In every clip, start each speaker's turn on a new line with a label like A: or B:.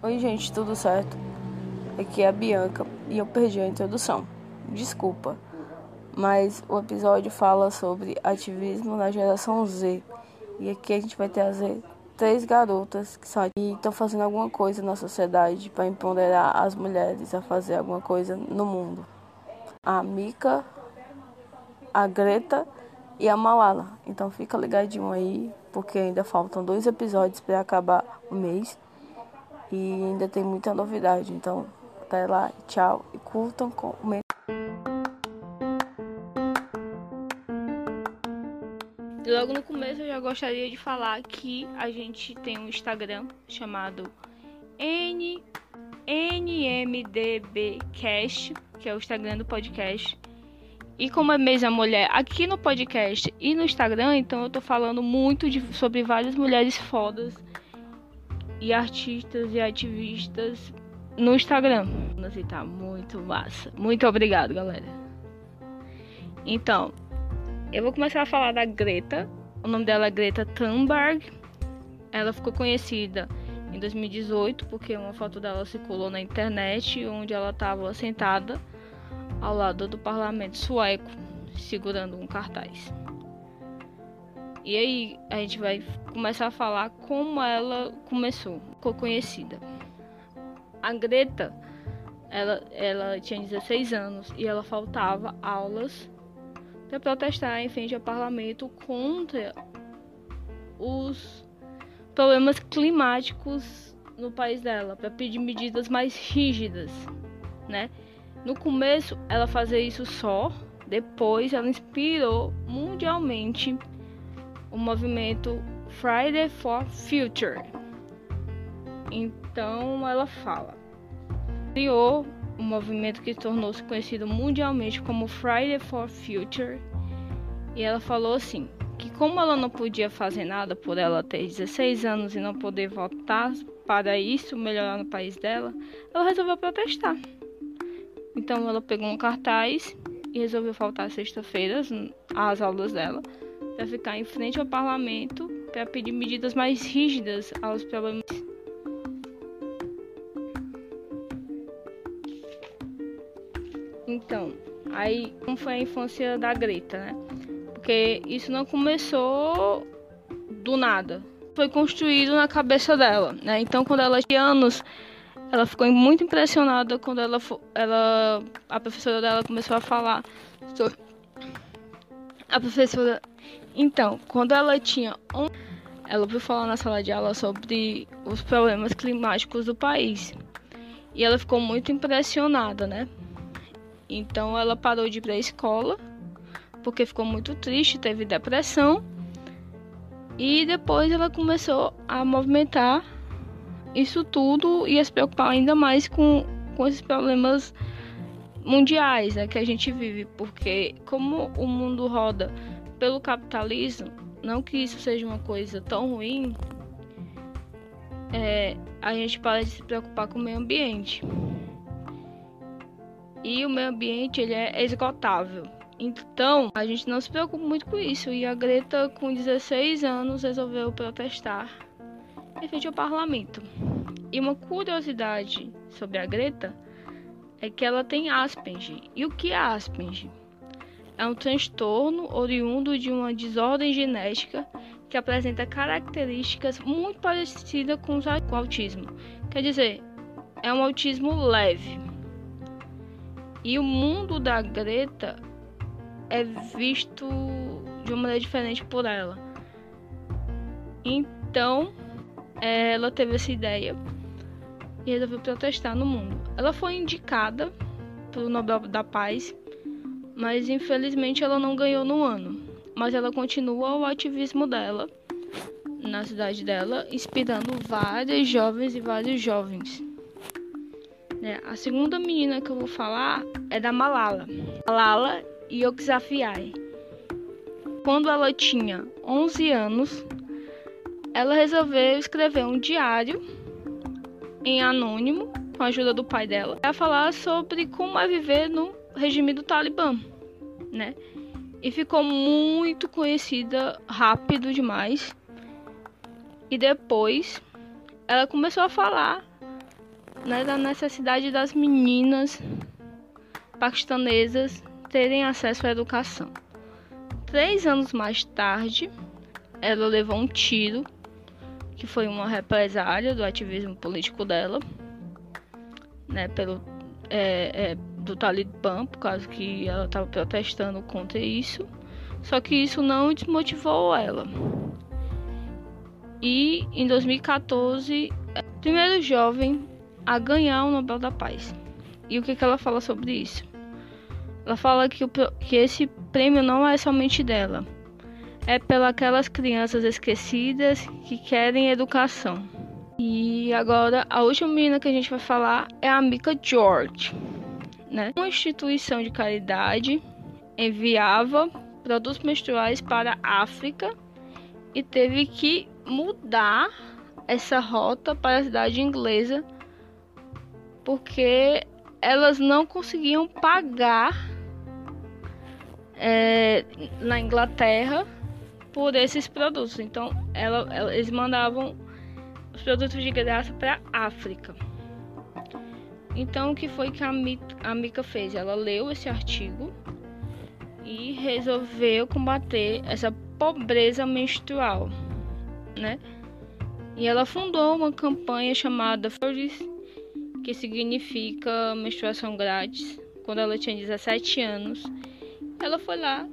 A: Oi, gente, tudo certo? Aqui é a Bianca e eu perdi a introdução. Desculpa, mas o episódio fala sobre ativismo na geração Z. E aqui a gente vai trazer três garotas que estão fazendo alguma coisa na sociedade para empoderar as mulheres a fazer alguma coisa no mundo. A Mika, a Greta e a Malala. Então fica ligadinho aí, porque ainda faltam dois episódios para acabar o mês e ainda tem muita novidade. Então até lá, tchau e curtam, comentem.
B: Logo no começo eu já gostaria de falar que a gente tem um Instagram chamado N NMDBcast, que é o Instagram do podcast. E como é mesma mulher aqui no podcast e no Instagram, então eu tô falando muito de, sobre várias mulheres fodas e artistas e ativistas no Instagram. Assim, tá muito massa. Muito obrigado, galera. Então, eu vou começar a falar da Greta. O nome dela é Greta Thunberg. Ela ficou conhecida em 2018 porque uma foto dela circulou na internet onde ela estava sentada ao lado do parlamento sueco, segurando um cartaz. E aí a gente vai começar a falar como ela começou, ficou conhecida. A Greta, ela, ela tinha 16 anos e ela faltava aulas para protestar em frente ao parlamento contra os problemas climáticos no país dela, para pedir medidas mais rígidas, né? No começo ela fazia isso só, depois ela inspirou mundialmente o movimento Friday for Future. Então ela fala, criou um movimento que tornou-se conhecido mundialmente como Friday for Future. E ela falou assim: que como ela não podia fazer nada por ela ter 16 anos e não poder votar para isso melhorar no país dela, ela resolveu protestar. Então ela pegou um cartaz e resolveu faltar sexta-feira às aulas dela para ficar em frente ao parlamento para pedir medidas mais rígidas aos problemas Então, aí como foi a infância da Greta, né? Porque isso não começou do nada. Foi construído na cabeça dela, né? Então, quando ela tinha anos, ela ficou muito impressionada quando ela, ela a professora dela começou a falar sobre a professora então, quando ela tinha um, ela ouviu falar na sala de aula sobre os problemas climáticos do país. E ela ficou muito impressionada, né? Então ela parou de ir para a escola porque ficou muito triste, teve depressão. E depois ela começou a movimentar isso tudo e a se preocupar ainda mais com, com esses problemas mundiais né, que a gente vive, porque como o mundo roda pelo capitalismo, não que isso seja uma coisa tão ruim, é, a gente para de se preocupar com o meio ambiente e o meio ambiente ele é esgotável. Então, a gente não se preocupa muito com isso. E a Greta, com 16 anos, resolveu protestar em frente ao parlamento. E uma curiosidade sobre a Greta é que ela tem Asperger. E o que é Asperger? É um transtorno oriundo de uma desordem genética que apresenta características muito parecidas com o autismo. Quer dizer, é um autismo leve. E o mundo da Greta é visto de uma maneira diferente por ela. Então, ela teve essa ideia e resolveu protestar no mundo. Ela foi indicada pelo Nobel da Paz, mas infelizmente ela não ganhou no ano. Mas ela continua o ativismo dela na cidade dela, inspirando várias jovens e vários jovens. Né? A segunda menina que eu vou falar é da Malala. Malala Yousafzai. Quando ela tinha 11 anos, ela resolveu escrever um diário em anônimo, com a ajuda do pai dela, para falar sobre como é viver no regime do Talibã, né? e ficou muito conhecida rápido demais. E depois ela começou a falar né, da necessidade das meninas paquistanesas terem acesso à educação. Três anos mais tarde, ela levou um tiro, que foi uma represália do ativismo político dela, né, pelo é, é, do Talibã, por causa que ela estava protestando contra isso. Só que isso não desmotivou ela. E em 2014, é o primeiro jovem a ganhar o Nobel da Paz. E o que, que ela fala sobre isso? Ela fala que, o, que esse prêmio não é somente dela, é pelas crianças esquecidas que querem educação. E agora a última menina que a gente vai falar é a Mika George, né? Uma instituição de caridade enviava produtos menstruais para a África e teve que mudar essa rota para a cidade inglesa porque elas não conseguiam pagar é, na Inglaterra por esses produtos. Então, ela, ela, eles mandavam os produtos de graça para África. Então, o que foi que a a Mika fez? Ela leu esse artigo e resolveu combater essa pobreza menstrual, né? E ela fundou uma campanha chamada Flores, que significa menstruação grátis, quando ela tinha 17 anos ela foi lá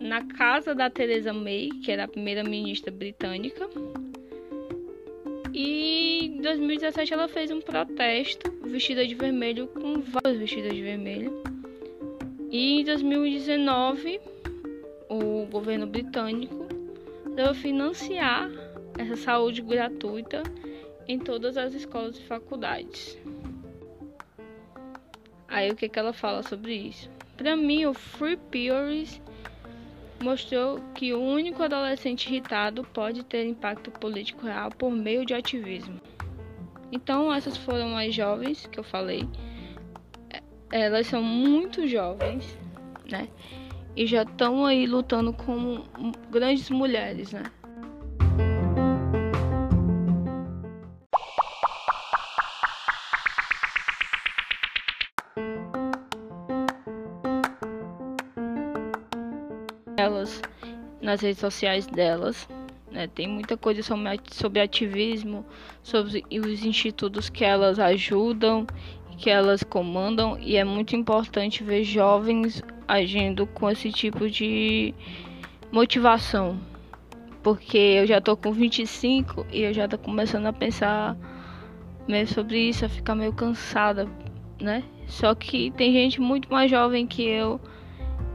B: na casa da Theresa May, que era a primeira ministra britânica. E em 2017 ela fez um protesto vestida de vermelho com vários vestidos de vermelho. E em 2019 o governo britânico deu financiar essa saúde gratuita em todas as escolas e faculdades. Aí o que, que ela fala sobre isso? Para mim, o Free Theories mostrou que o único adolescente irritado pode ter impacto político real por meio de ativismo. Então, essas foram as jovens que eu falei. Elas são muito jovens, né? E já estão aí lutando como grandes mulheres, né? Elas nas redes sociais delas. Né? Tem muita coisa sobre, sobre ativismo, sobre os institutos que elas ajudam, que elas comandam, e é muito importante ver jovens agindo com esse tipo de motivação. Porque eu já tô com 25 e eu já tô começando a pensar meio sobre isso, a ficar meio cansada, né? Só que tem gente muito mais jovem que eu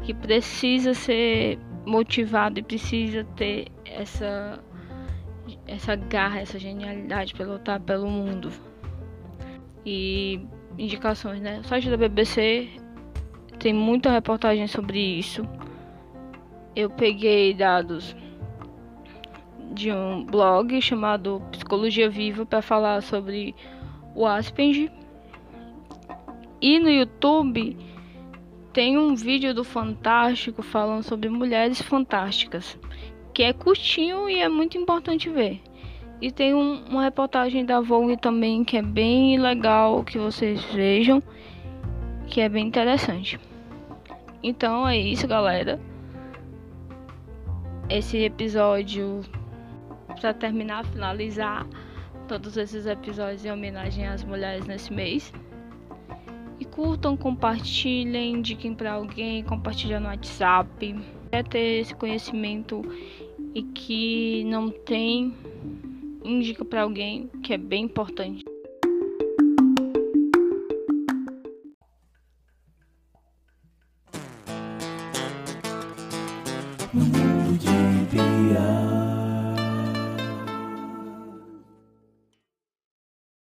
B: que precisa ser motivado e precisa ter essa essa garra, essa genialidade para lutar pelo mundo. E indicações, né? O site da BBC tem muita reportagem sobre isso. Eu peguei dados de um blog chamado Psicologia Viva para falar sobre o Asperger. E no YouTube tem um vídeo do Fantástico falando sobre mulheres fantásticas, que é curtinho e é muito importante ver. E tem um, uma reportagem da Vogue também que é bem legal que vocês vejam, que é bem interessante. Então é isso, galera. Esse episódio para terminar, finalizar todos esses episódios em homenagem às mulheres nesse mês. E curtam, compartilhem, indiquem para alguém, compartilhem no WhatsApp. Quer ter esse conhecimento e que não tem, indica para alguém, que é bem importante.